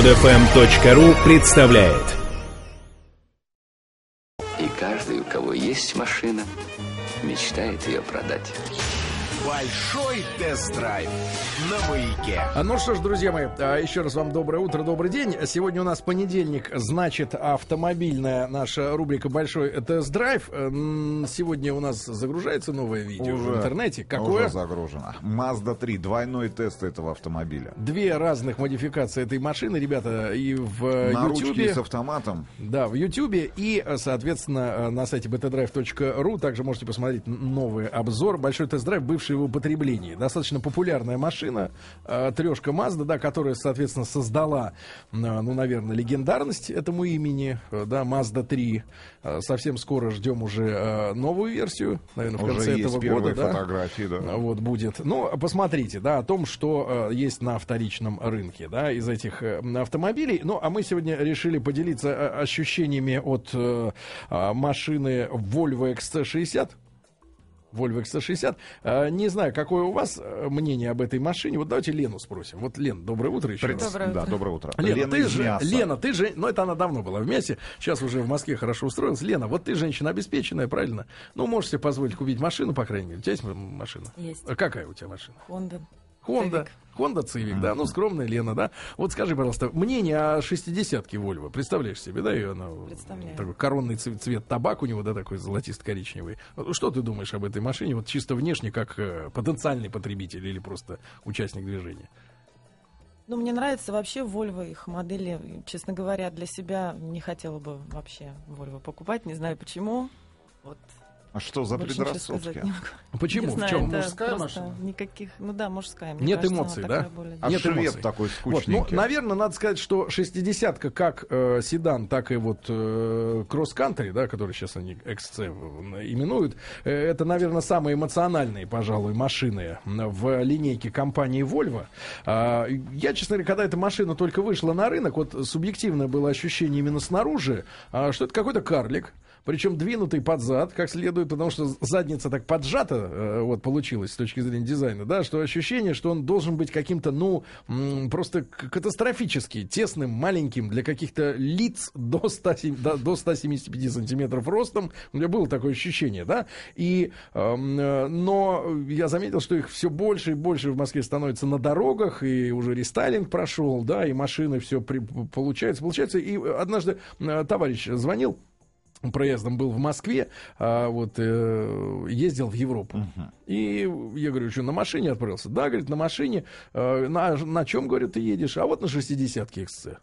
Подфм.ру представляет И каждый, у кого есть машина, мечтает ее продать. Большой тест-драйв на маяке. А Ну что ж, друзья мои, а, еще раз вам доброе утро, добрый день. Сегодня у нас понедельник, значит, автомобильная наша рубрика «Большой тест-драйв». Сегодня у нас загружается новое видео в интернете. Какое? Уже загружено. Mazda 3, двойной тест этого автомобиля. Две разных модификации этой машины, ребята, и в На ручке Ютьюбе. с автоматом. Да, в Ютьюбе и, э, соответственно, э, на сайте btdrive.ru также можете посмотреть новый обзор. Большой тест-драйв, бывший в употреблении. Достаточно популярная машина, э, трешка Mazda, да, которая, соответственно, создала, э, ну, наверное, легендарность этому имени, э, да, Mazda 3. Э, Совсем скоро ждем уже э, новую версию, наверное, в конце этого года. да. фотографии, да. Вот будет. Ну, посмотрите, да, о том, что э, есть на вторичном рынке, да, из этих э, автомобилей. Ну, а мы сегодня решили поделиться э, ощущениями от э, а, машины Volvo XC60. Volvo XC60. Э, не знаю, какое у вас э, мнение об этой машине. Вот давайте Лену спросим. Вот, Лен, доброе утро еще раз. Доброе Да, утро. доброе утро. Лена, Лена ты же, мяса. Лена, ты же, ну это она давно была вместе, сейчас уже в Москве хорошо устроилась. Лена, вот ты женщина обеспеченная, правильно? Ну, можешь себе позволить купить машину, по крайней мере. У тебя есть машина? Есть. А какая у тебя машина? Honda. Honda. Honda Civic, да, ну скромная Лена, да. Вот скажи, пожалуйста, мнение о 60-ке Volvo. Представляешь себе, да, ее она такой коронный цвет, цвет табак у него, да, такой золотисто-коричневый. Что ты думаешь об этой машине, вот чисто внешне, как э, потенциальный потребитель или просто участник движения? Ну, мне нравится вообще Volvo, их модели. Честно говоря, для себя не хотела бы вообще Volvo покупать. Не знаю почему. Вот. А что за больше предрассудки? не могу. Почему? Не В знаю, чем? это Мужская машина? Никаких, ну да, мужская. Мне Нет кажется, эмоций, да? более- А Нет швед эмоций. такой Вот, ну, скучненький. наверное, надо сказать, что 60-ка как э, седан, так и вот э, кросс-кантри, да, который сейчас они XC в- именуют, э, это, наверное, самые эмоциональные, пожалуй, машины в линейке компании Volvo. А, я, честно говоря, когда эта машина только вышла на рынок, вот субъективное было ощущение именно снаружи, а, что это какой-то карлик, причем двинутый под зад, как следует, потому что задница так поджата, э, вот, получилась с точки зрения дизайна, да, что ощущение, что он должен быть каким-то, ну, просто катастрофически тесным, маленьким для каких-то лиц до, 100, до, до 175 сантиметров ростом. У меня было такое ощущение, да, и, эм, э, но я заметил, что их все больше и больше в Москве становится на дорогах, и уже рестайлинг прошел, да, и машины все получается, получается, и однажды э, товарищ звонил, проездом был в Москве, а вот э, ездил в Европу. И я говорю, что на машине отправился? Да, говорит, на машине. Э, на, на чем, говорю, ты едешь? А вот на 60-ке XC.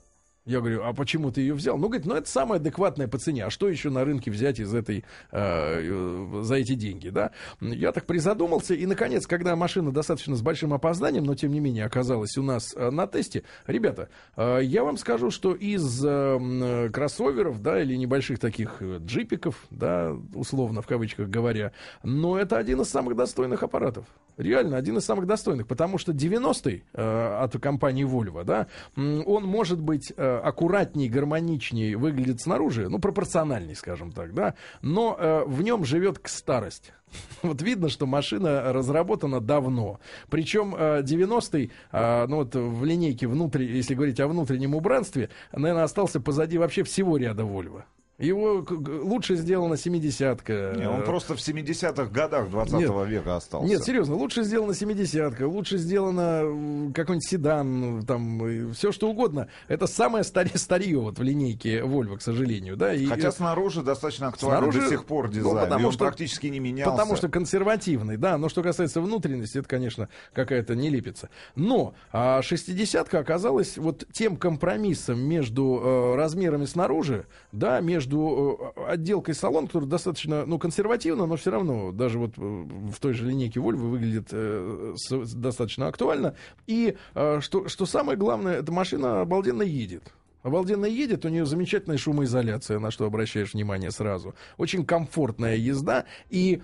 Я говорю, а почему ты ее взял? Ну, говорит, ну это самое адекватное по цене. А что еще на рынке взять из этой, э, э, за эти деньги, да? Я так призадумался, и, наконец, когда машина достаточно с большим опозданием, но, тем не менее, оказалась у нас э, на тесте, ребята, э, я вам скажу, что из э, э, кроссоверов, да, или небольших таких джипиков, да, условно, в кавычках говоря, но это один из самых достойных аппаратов. Реально, один из самых достойных, потому что 90-й э, от компании Volvo, да, он может быть э, аккуратней, гармоничней выглядит снаружи, ну, пропорциональней, скажем так, да, но э, в нем живет к старость. Вот видно, что машина разработана давно. Причем э, 90-й, э, ну вот в линейке внутри, если говорить о внутреннем убранстве, наверное, остался позади вообще всего ряда Volvo. Его лучше сделана 70-ка. Не, он э, просто в 70-х годах 20 Нет. века остался. нет, серьезно, лучше сделана 70-ка, лучше сделано м, какой-нибудь седан, ну, там, все что угодно. Это самое старе- старье вот в линейке Volvo, к сожалению, да. И, Хотя э, снаружи достаточно актуально Снаружи, до сих пор ну, дизайн. потому и он что- практически не менялся. Потому что консервативный, да. Но что касается внутренности, это, конечно, какая-то нелепица. Но а 60-ка оказалась вот тем компромиссом между э, размерами снаружи, да, между э, отделкой салона, который достаточно, ну, консервативно, но все равно даже вот э, в той же линейке Volvo выглядит э, достаточно актуально. И что, что самое главное, эта машина обалденно едет. Обалденно едет, у нее замечательная шумоизоляция, на что обращаешь внимание сразу. Очень комфортная езда. И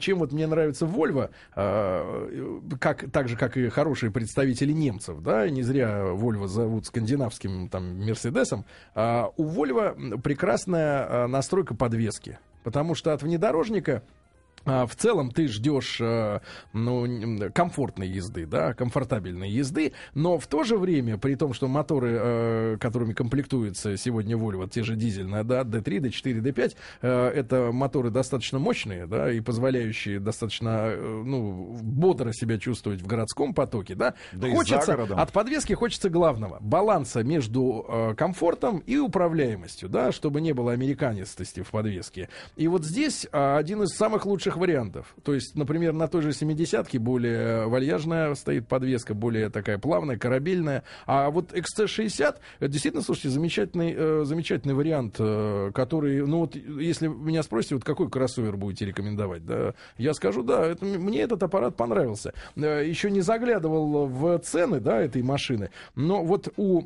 чем вот мне нравится Volvo, э, как, так же, как и хорошие представители немцев, да, не зря Volvo зовут скандинавским там Мерседесом, а у Volvo прекрасная а, настройка подвески. Потому что от внедорожника а, в целом ты ждешь э, ну, комфортной езды, да, комфортабельной езды, но в то же время, при том, что моторы, э, которыми комплектуется сегодня Volvo, те же дизельные, да, D3, D4, D5, э, это моторы достаточно мощные, да, и позволяющие достаточно, э, ну, бодро себя чувствовать в городском потоке, да. Да хочется, от подвески хочется главного, баланса между комфортом и управляемостью, да, чтобы не было американистости в подвеске. И вот здесь а, один из самых лучших вариантов. То есть, например, на той же 70-ке более вальяжная стоит подвеска, более такая плавная, корабельная. А вот XC60, это действительно, слушайте, замечательный, э, замечательный вариант, э, который, ну вот, если меня спросите, вот какой кроссовер будете рекомендовать, да, я скажу, да, это, мне этот аппарат понравился. Э, еще не заглядывал в цены, да, этой машины, но вот у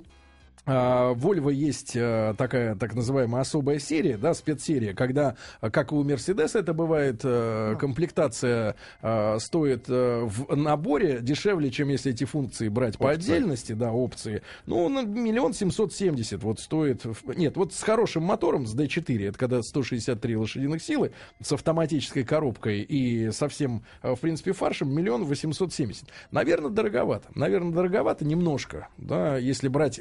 Volvo есть э, такая так называемая особая серия, да, спецсерия, когда, э, как и у Mercedes это бывает, э, комплектация стоит в наборе дешевле, чем если эти функции брать по Опции. отдельности, да, опции. Ну, на миллион семьсот семьдесят вот стоит. Нет, вот с хорошим мотором, с D4, это когда 163 лошадиных силы, с автоматической коробкой и совсем, в принципе, фаршем, миллион восемьсот семьдесят. Наверное, дороговато. Наверное, дороговато немножко, да, если брать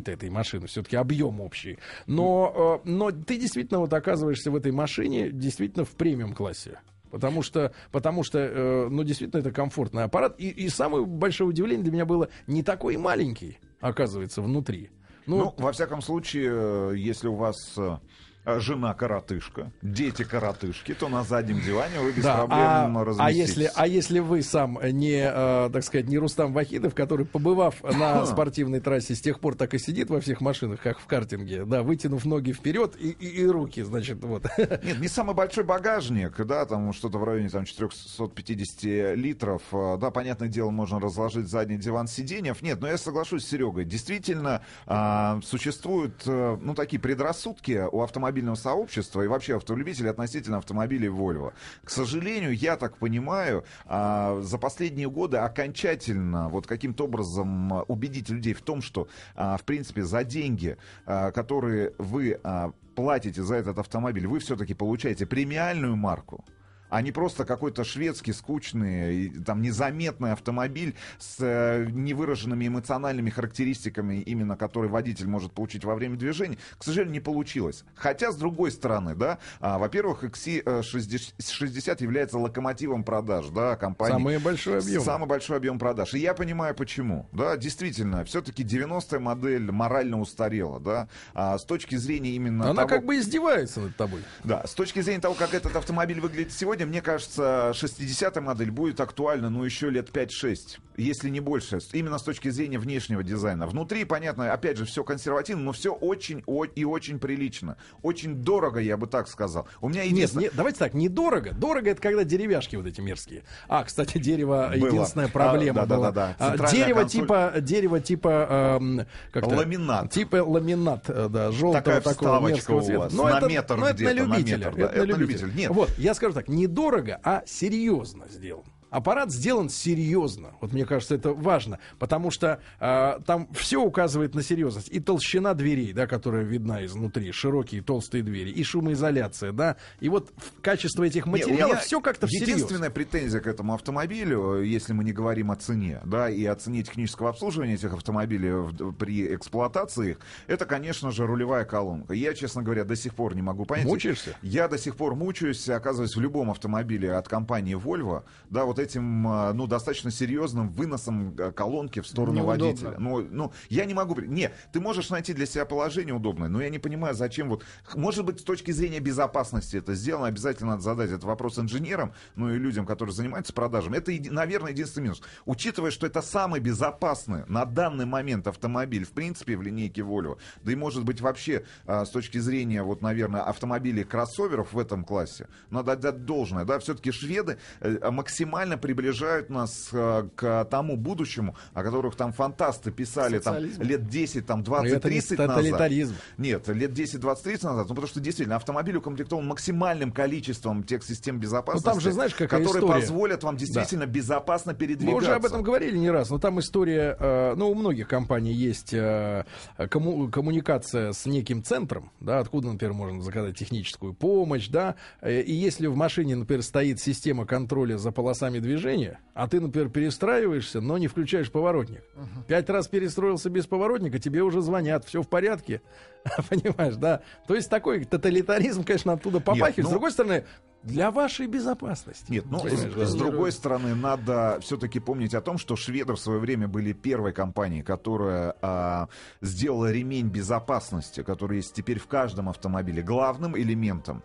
габариты этой машины, все-таки объем общий. Но, э, но ты действительно вот оказываешься в этой машине действительно в премиум-классе. Потому что, потому что, э, ну, действительно, это комфортный аппарат. И, и самое большое удивление для меня было не такой маленький, оказывается, внутри. Ну, Ну, во всяком случае, э, если у вас э, жена коротышка, дети коротышки, то на заднем диване вы без да, проблем а, а если, а если вы сам не, э, так сказать, не Рустам Вахидов, который, побывав на спортивной трассе, с тех пор так и сидит во всех машинах, как в картинге, да, вытянув ноги вперед и, и- и руки, значит, вот. Нет, не самый большой багажник, да, там что-то в районе там 450 литров. А, Да, понятное дело, можно разложить задний диван сиденьев. Нет, но я соглашусь с Серегой. Действительно, а, существуют, э, ну, такие предрассудки у автомобильного сообщества и вообще автолюбителей относительно автомобилей Volvo. К сожалению, я так понимаю, а, за последние годы окончательно вот каким-то образом а, убедить людей в том, что, а, в принципе, за деньги, которые вы платите за этот автомобиль, вы все-таки получаете премиальную марку, а не просто какой-то шведский, скучный, там, незаметный автомобиль с э, невыраженными эмоциональными характеристиками, именно которые водитель может получить во время движения, к сожалению, не получилось. Хотя, с другой стороны, да, а, во-первых, XC60 является локомотивом продаж, да, компании. Самый большой объем. Самый большой объем продаж. И я понимаю, почему. Да, действительно, все-таки 90-я модель морально устарела, да. А с точки зрения именно Она того- как бы издевается над тобой. да, с точки зрения того, как этот автомобиль выглядит сегодня, мне кажется, 60-я модель будет актуальна, ну, еще лет 5-6, если не больше, именно с точки зрения внешнего дизайна. Внутри, понятно, опять же, все консервативно, но все очень и очень прилично. Очень дорого, я бы так сказал. У меня Нет, единственное... не- давайте так, недорого. Дорого это когда деревяшки вот эти мерзкие. А, кстати, дерево единственная А, проблема да-да-да-да. была. А, Центральная дерево консоль. типа, дерево типа, эм, Ламинат. Типа ламинат, э, да, желтого Такая такого мерзкого у цвета. Но на это, метр но это на где-то, на любителя. метр, да, это это на любителя. любителя. Нет. Вот, я скажу так, недорого, а серьезно сделан. Аппарат сделан серьезно. Вот мне кажется, это важно, потому что э, там все указывает на серьезность. И толщина дверей, да, которая видна изнутри, широкие толстые двери, и шумоизоляция, да. И вот качество этих материалов все как-то всерьез. Единственная претензия к этому автомобилю, если мы не говорим о цене, да, и о цене технического обслуживания этих автомобилей в- при эксплуатации их, это, конечно же, рулевая колонка. Я, честно говоря, до сих пор не могу понять. Мучаешься? Я до сих пор мучаюсь, оказываюсь, в любом автомобиле от компании Volvo, да, вот этим, э, ну, достаточно серьезным выносом э, колонки в сторону Неудобно. водителя. Ну, ну, я не могу... Не, ты можешь найти для себя положение удобное, но я не понимаю, зачем вот... Может быть, с точки зрения безопасности это сделано, обязательно надо задать этот вопрос инженерам, ну и людям, которые занимаются продажами. Это, наверное, единственный минус. Учитывая, что это самый безопасный на данный момент автомобиль, в принципе, в линейке Volvo, да и, может быть, вообще а, с точки зрения, вот, наверное, автомобилей кроссоверов в этом классе, надо отдать должное, да, все-таки шведы э, максимально максимально приближают нас э, к тому будущему, о которых там фантасты писали там лет 10, там Но это не 20-30 назад. тоталитаризм. Нет, лет 10-20-30 назад, ну потому что действительно автомобиль укомплектован максимальным количеством тех систем безопасности, Ну, там же, знаешь, какая которые история? позволят вам действительно безопасно Мы передвигаться. уже об этом говорили не раз, но там история, э, ну, у многих компаний есть э, комму- коммуникация с неким центром, да, откуда, например, можно заказать техническую помощь, да, э, и если в машине, например, стоит система контроля за полосами движения, а ты, например, перестраиваешься, но не включаешь поворотник. Пять раз перестроился без поворотника, тебе уже звонят, все в порядке, понимаешь, да. То есть такой тоталитаризм, конечно, оттуда попахивает. ну- С другой стороны, для вашей безопасности. Нет, ну, с, с другой стороны, надо все-таки помнить о том, что шведы в свое время были первой компанией, которая а, сделала ремень безопасности, который есть теперь в каждом автомобиле, главным элементом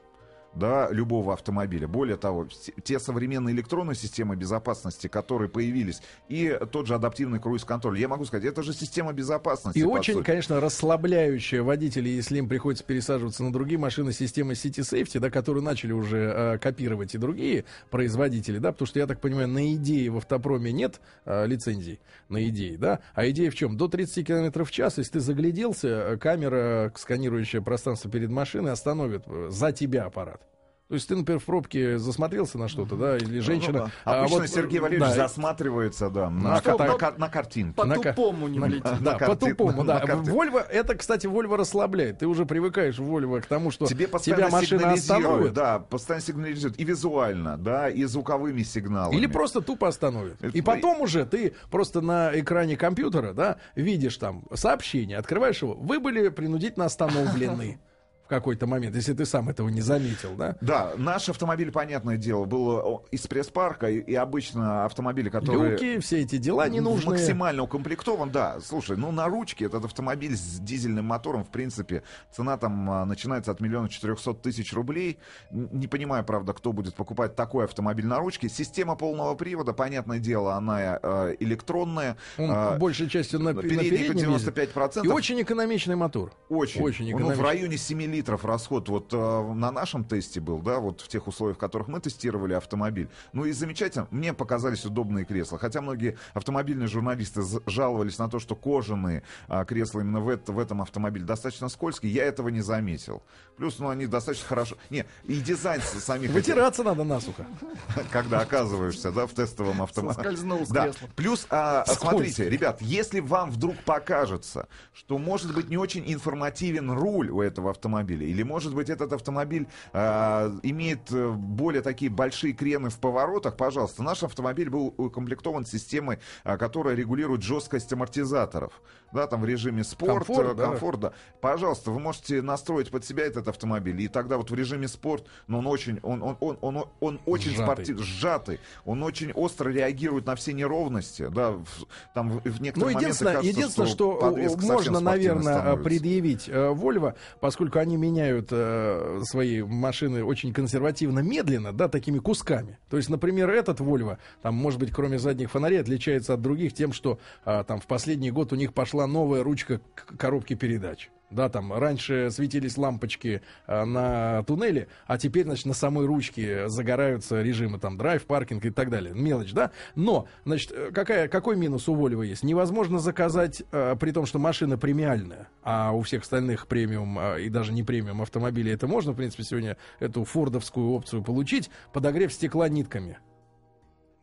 да, любого автомобиля. Более того, те современные электронные системы безопасности, которые появились, и тот же адаптивный круиз-контроль, я могу сказать, это же система безопасности. И очень, сути. конечно, расслабляющая водителей, если им приходится пересаживаться на другие машины системы City Safety, да, которые начали уже э, копировать и другие производители, да, потому что, я так понимаю, на идее в автопроме нет э, лицензий, на идее, да, а идея в чем? До 30 км в час, если ты загляделся, э, камера, сканирующая пространство перед машиной, остановит э, за тебя аппарат. То есть ты, например, в пробке засмотрелся на что-то, да, или женщина... Ну, да. а Обычно вот, Сергей Валерьевич да, засматривается, да, на, На что, на по- ка- на картинке. По На ка- тупому не на- влетит. Да, На по карте- тупому, на да. Вольво, это, кстати, Вольво расслабляет. Ты уже привыкаешь Вольво к тому, что Тебе постоянно тебя машина остановит. да, постоянно сигнализирует и визуально, да, и звуковыми сигналами. Или просто тупо остановит. Это- И потом уже ты просто на экране компьютера, да, видишь там сообщение, открываешь его, вы были принудительно остановлены в какой-то момент, если ты сам этого не заметил, да. Да, наш автомобиль, понятное дело, был о, из пресс-парка, и, и обычно автомобили, которые... Люки, все эти дела ненужные. Максимально укомплектован, да. Слушай, ну на ручке этот автомобиль с дизельным мотором, в принципе, цена там а, начинается от миллиона четырехсот тысяч рублей. Не понимаю, правда, кто будет покупать такой автомобиль на ручке. Система полного привода, понятное дело, она э, электронная. Он А, большей частью на, на передних переднем ездит. 95%. И очень экономичный мотор. Очень. Очень Ну, в районе 7 литров расход. Вот э, на нашем тесте был, да, вот в тех условиях, в которых мы тестировали автомобиль. Ну и замечательно. Мне показались удобные кресла. Хотя многие автомобильные журналисты жаловались на то, что кожаные а, кресла именно в, это- в этом автомобиле достаточно скользкие. Я этого не заметил. Плюс, ну, они достаточно хорошо... Не, и дизайн самих... этих- Вытираться надо насухо. когда оказываешься, да, в тестовом автомобиле. Соскользнул с Да. кресла. Плюс, а, смотрите, ребят, если вам вдруг покажется, что может быть не очень информативен руль у этого автомобиля, или может быть этот автомобиль а, имеет э, более такие большие крены в поворотах, пожалуйста, наш автомобиль был укомплектован системой, а, которая регулирует жесткость амортизаторов. Да, там в режиме спорт, Комфорт, э, да. комфорт, да. Пожалуйста, вы можете настроить под себя этот автомобиль, и тогда вот в режиме спорт, но он очень, он, он, он, он, он очень Сжатый. спортивный, сжатый, он очень остро реагирует на все неровности, да, в- там в, в Ну, некоторые моменты единственное, кажется, единственное, что, подвеска совсем можно, наверное, становится. предъявить э, Volvo, поскольку они меняют э, свои машины очень консервативно, медленно, да, такими кусками. То есть, например, этот Volvo, там, может быть, кроме задних фонарей, отличается от других тем, что э, там в последний год у них пошла новая ручка к коробке передач. Да, там раньше светились лампочки э, на туннеле, а теперь, значит, на самой ручке загораются режимы там драйв, паркинг и так далее. Мелочь, да? Но, значит, э, какая, какой минус у Volvo есть? Невозможно заказать, э, при том, что машина премиальная, а у всех остальных премиум и даже не премиум автомобилей это можно, в принципе, сегодня эту фордовскую опцию получить, подогрев стекла нитками.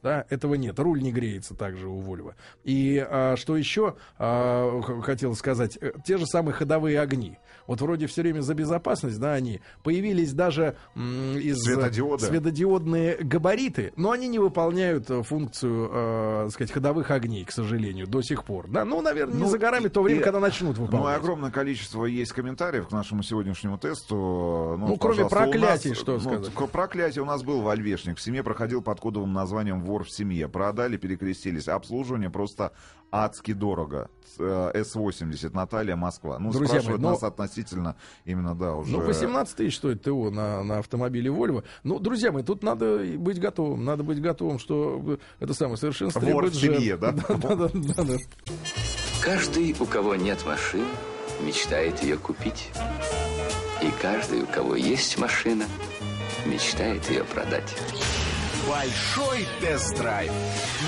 Да, этого нет. Руль не греется также у Volvo. И а, что еще а, хотел сказать, э, те же самые ходовые огни. Вот вроде все время за безопасность, да, они появились даже из Светодиоды. светодиодные габариты, но они не выполняют э, функцию, э, так сказать, ходовых огней, к сожалению, до сих пор. Да, ну, наверное, не Ну, за горами то время, и- когда начнут Ну, и выполнять. огромное количество есть комментариев к нашему сегодняшнему тесту. Ну, Ну, кроме проклятий, нас- что ну, сказать? Проклятие у нас был вольвешник. В семье проходил под кодовым названием «Вор в семье». Продали, перекрестились. Обслуживание просто адски дорого. Э, С-80, Наталья, Москва. Ну, Друзья мои, спрашивают но- нас относительно именно, да, уже... Ну, 18 тысяч стоит ТО на, на автомобиле Volvo. Ну, друзья мои, тут надо и быть готовым. Надо быть готовым, что это самое совершенство Вор требует в семье? Да, да, да, да. Каждый, у кого нет машины, мечтает ее купить. И каждый, у кого есть машина, мечтает ее продать. Большой тест-драйв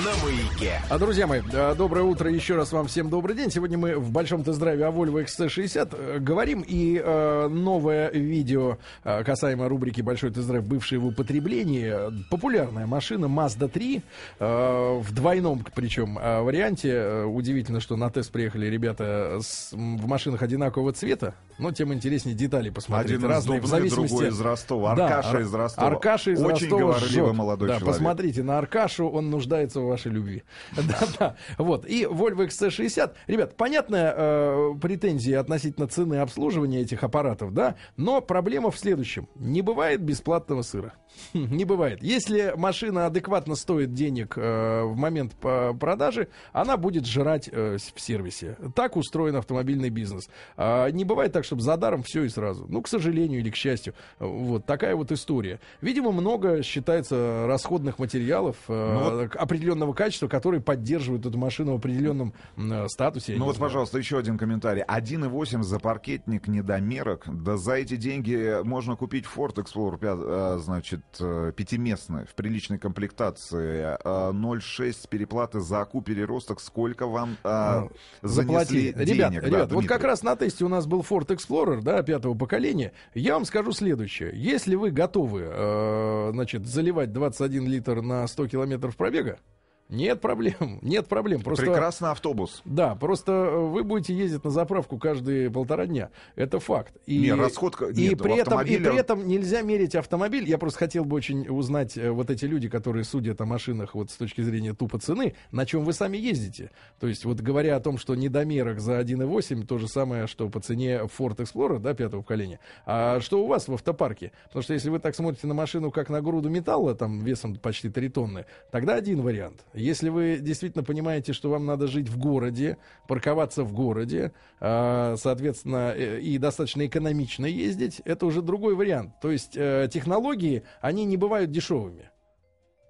на маяке. А, друзья мои, э, доброе утро. Еще раз вам всем добрый день. Сегодня мы в большом тест-драйве о Volvo XC60 э, говорим. И э, новое видео э, касаемо рубрики «Большой тест-драйв. Бывшие в употреблении». Популярная машина Mazda 3 э, в двойном, причем, э, варианте. Удивительно, что на тест приехали ребята с- в машинах одинакового цвета. Но тем интереснее детали посмотреть. Один из Разные, в Дубны, зависимости... другой из Ростова. Да, Аркаша Ар- из Ростова. Аркаша из Очень Ростова говорливый жжет. молодой да, человек. посмотрите на Аркашу, он нуждается в вашей любви. Да-да. Вот. И Volvo XC60. Ребят, понятная э, претензия относительно цены обслуживания этих аппаратов, да, но проблема в следующем. Не бывает бесплатного сыра. Не бывает. Если машина адекватно стоит денег э, в момент по- продажи, она будет жрать э, в сервисе. Так устроен автомобильный бизнес. А не бывает так, чтобы за даром все и сразу. Ну, к сожалению или к счастью. Вот такая вот история. Видимо, много считается расходных материалов э, к- определенного качества, которые поддерживают эту машину в определенном э, статусе. Ну вот, знаю. пожалуйста, еще один комментарий. 1,8 за паркетник недомерок. Да за эти деньги можно купить Ford Explorer, пя- э, значит, э, пятиместный, в приличной комплектации. Э, 0,6 переплаты за АКУ переросток. Сколько вам э, занесли заплатили. Денег? ребят, Да, вот Дмитрий. как раз на тесте у нас был Ford Explorer, да, пятого поколения. Я вам скажу следующее. Если вы готовы, э, значит, заливать 21 литр на 100 километров пробега, нет проблем, нет проблем. Просто... Прекрасный автобус. Да, просто э, вы будете ездить на заправку каждые полтора дня. Это факт. И, Не, расход- и, нет, при этом, и при этом нельзя мерить автомобиль. Я просто хотел бы очень узнать э, вот эти люди, которые судят о машинах вот с точки зрения тупо цены, на чем вы сами ездите. То есть вот говоря о том, что недомерок за 1,8, то же самое, что по цене Ford Explorer, да, пятого поколения. А что у вас в автопарке? Потому что если вы так смотрите на машину, как на груду металла, там весом почти 3 тонны, тогда один вариант. Если вы действительно понимаете, что вам надо жить в городе, парковаться в городе, а, соответственно, э, и достаточно экономично ездить, это уже другой вариант. То есть э, технологии, они не бывают дешевыми.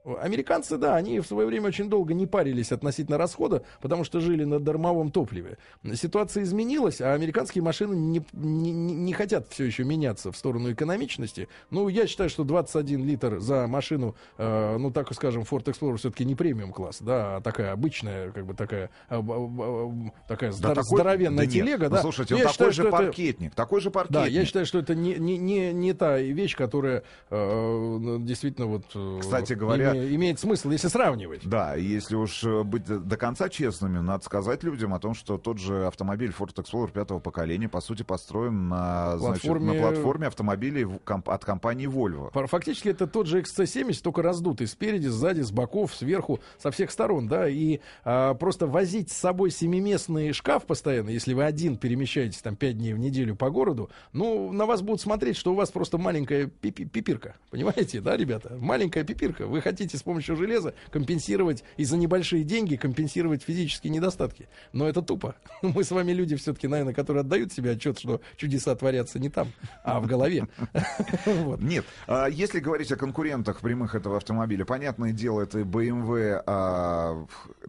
Американцы, да, они в свое время очень долго не парились относительно расхода, потому что жили на дармовом топливе. Ситуация изменилась, а американские машины не, не, не- хотят все еще меняться в сторону экономичности. Ну, я считаю, что 21 литр за машину, э, ну, так скажем, Ford Explorer все-таки не премиум класс, да, а такая обычная, как бы такая, б- б- такая Да здор- такой- здоровенная да нет. телега, Ну, да. слушайте, Ну, он я такой считаю, же что это- паркетник. Такой же паркетник. да, я считаю, что это не, не, не, не та вещь, которая э, действительно вот э, Кстати говоря- име- имеет смысл, если сравнивать. Да, если уж э, быть до до конца честными, надо сказать людям о том, что тот же автомобиль Ford Explorer пятого поколения, по сути, построен на, значит, Платформе- на платформе автомобилей комп- от компании Volvo. Фа- Фактически это тот же XC70, только раздутый спереди, сзади, с боков, сверху, со всех сторон, да, и а, просто возить с собой семиместный шкаф постоянно, если вы один перемещаетесь там пять дней в неделю по городу, ну, на вас будут смотреть, что у вас просто маленькая пипи- пипирка, понимаете, да, ребята? Маленькая пипирка. Вы хотите с помощью железа компенсировать и за небольшие деньги компенсировать физические недостатки. Но это тупо. Мы с вами люди все-таки, наверное, которые отдают себе отчет, что чудеса творятся не там, а в голове. Нет, а, если говорить о конкурентах прямых этого автомобиля, понятное дело, это BMW а,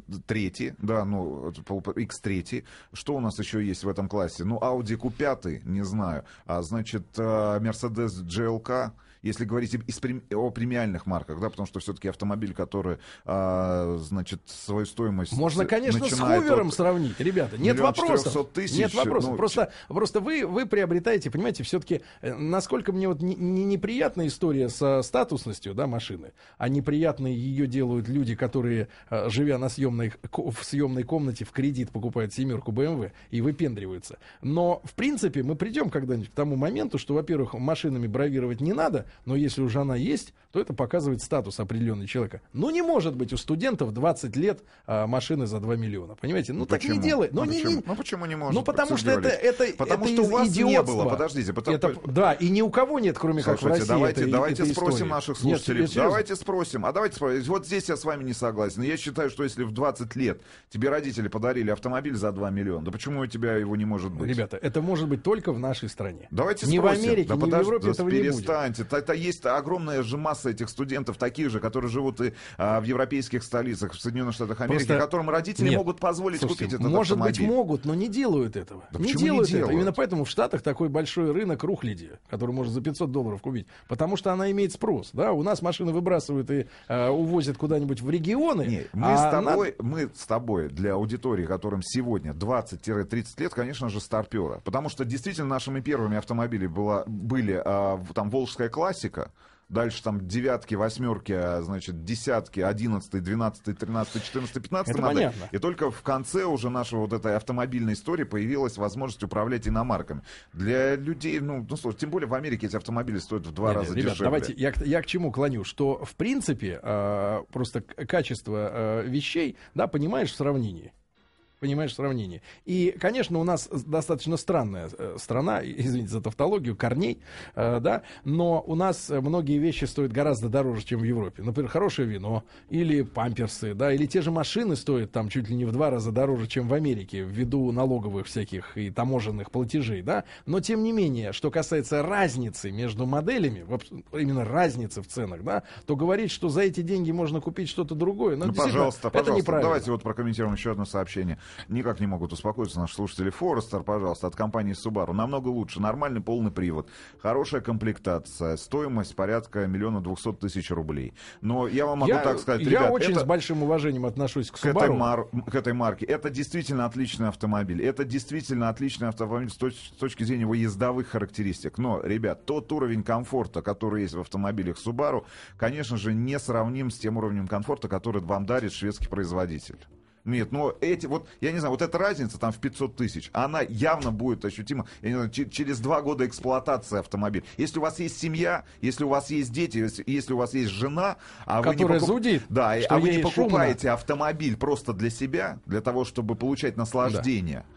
в- третий, да, ну, это пол- X3. Что у нас еще есть в этом классе? Ну, Audi Q5, не знаю. А, значит, а, Mercedes GLK, если говорить о премиальных марках, да, потому что все-таки автомобиль, который, а, значит, свою стоимость Можно, конечно, с Ховером от- сравнить, ребята. Нет вопросов. тысяч, Нет вопросов. ну, просто, просто вы, вы приобретаете, понимаете, все-таки, насколько мне вот не, не- неприятная история со статусностью да, машины, а неприятной ее делают люди, которые, э, живя на съемной, в съемной комнате в кредит покупают семерку BMW и выпендриваются. Но, в принципе, мы придем когда-нибудь к тому моменту, что, во-первых, машинами бравировать не надо, но если уже она есть, то это показывает статус определенного человека. Ну, не может быть у студентов 20 лет а, машины за 2 миллиона. Понимаете? Ну, так не делай. Ну, Ну, не, почему? не- Ну, почему не может, Ну, потому что это, это, Потому это что у вас не идиотства. было, подождите, потому- Это- да, и ни у кого нет, кроме как в Слушайте, России. давайте, этой- давайте этой спросим истории. наших Нет, слушателей. серьезно. давайте спросим. А давайте спросим. Вот здесь я с вами не согласен. Я считаю, что если в 20 лет тебе родители подарили автомобиль за 2 миллиона, да почему у тебя его не может быть? Ребята, это может быть только в нашей стране. Давайте не спросим. в Америке, да не подожди, в Европе да этого не будет. перестаньте. Это есть огромная же масса этих студентов, таких же, которые живут и а, в европейских столицах, в Соединенных Штатах Америки, Просто- которым родители Нет. могут позволить Слушайте, купить этот может быть, автомобиль. могут, но не делают этого. Да не почему не делают это. делают? Именно поэтому в Штатах такой большой рынок рухляди, который можно за 500 долларов купить. Потому что она имеет спрос. Да? У нас машины выбрасывают и э, увозят куда-нибудь в регионы. Не, мы, а с тобой, мы с тобой для аудитории, которым сегодня 20-30 лет, конечно же, старпера. Потому что действительно нашими первыми автомобилями была, были а, там Волжская классика, Дальше там девятки, восьмерки, а, значит, десятки, одиннадцатый, двенадцатый, тринадцатый, четырнадцатый, пятнадцатый модель. понятно. И только в конце уже нашей вот этой автомобильной истории появилась возможность управлять иномарками. Для людей, ну, ну слушай, тем более в Америке эти автомобили стоят в два Не, не, раза ребят, дешевле. давайте, я, к- я к чему клоню, что в принципе э, просто качество э, вещей, да, понимаешь в сравнении. Понимаешь, в сравнении. И, конечно, у нас достаточно странная э, страна, извините за тавтологию, корней, э, да, но у нас многие вещи стоят гораздо дороже, чем в Европе. Например, хорошее вино, или памперсы, да, или те же машины стоят там чуть ли не в два раза дороже, чем в Америке, ввиду налоговых всяких и таможенных платежей, да. Но, тем не менее, что касается разницы между моделями, именно разницы в ценах, да, то говорить, что за эти деньги можно купить что-то другое, ну, Ну, пожалуйста, это пожалуйста, неправильно. давайте вот прокомментируем еще одно сообщение. Никак не могут успокоиться наши слушатели. Форестер, пожалуйста, от компании Subaru. Намного лучше. Нормальный полный привод. Хорошая комплектация. Стоимость порядка миллиона двухсот тысяч рублей. Но я вам могу я, так сказать, я ребят, очень это- с большим уважением отношусь к к этой, Subaru. мар- к этой марке. Это действительно отличный автомобиль. Это действительно отличный автомобиль с, точ- с точки зрения его ездовых характеристик. Но, ребят, тот уровень комфорта, который есть в автомобилях Subaru, конечно же, не сравним с тем уровнем комфорта, который вам дарит шведский производитель. Нет, но эти, вот, я не знаю, вот эта разница там в 500 тысяч, она явно будет ощутима, я не знаю, че- через два года эксплуатации автомобиля. Если у вас есть семья, если у вас есть дети, если, если у вас есть жена, а вы не покуп- зудит, да, а вы не ей шумно. покупаете автомобиль просто для себя, для того, чтобы получать наслаждение. Мы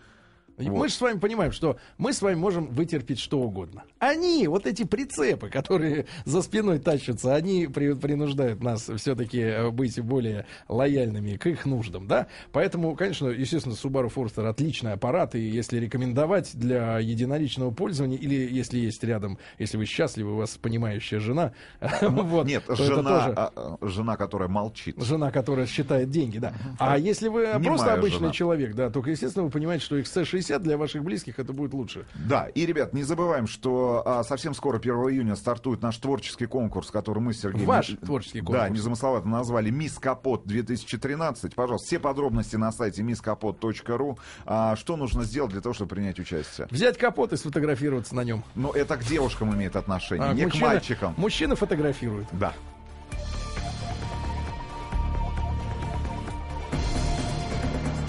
Вот. же с вами понимаем, что мы с вами можем вытерпеть что угодно. Они, вот эти прицепы, которые за спиной тащатся, они при- принуждают нас все-таки быть более лояльными к их нуждам, да? Поэтому, конечно, естественно, Subaru Forester отличный аппарат, и если рекомендовать для единоличного пользования, или если есть рядом, если вы счастливы, у вас понимающая жена, вот, Нет, жена, а, а, жена, которая молчит. Жена, которая считает деньги, да. А если вы просто обычный человек, да, только, естественно, вы понимаете, что XC60 для ваших близких это будет лучше. Да, и, ребят, не забываем, что а, совсем скоро, 1 июня, стартует наш творческий конкурс, который мы с Сергеем... Ваш творческий Да, конкурс. незамысловато назвали «Мисс Капот 2013». Пожалуйста, все подробности на сайте misskapot.ru. А, что нужно сделать для того, чтобы принять участие? Взять капот и сфотографироваться на нем. Ну, это к девушкам имеет отношение, А, не мужчина- к мальчикам. Мужчины фотографируют. Да.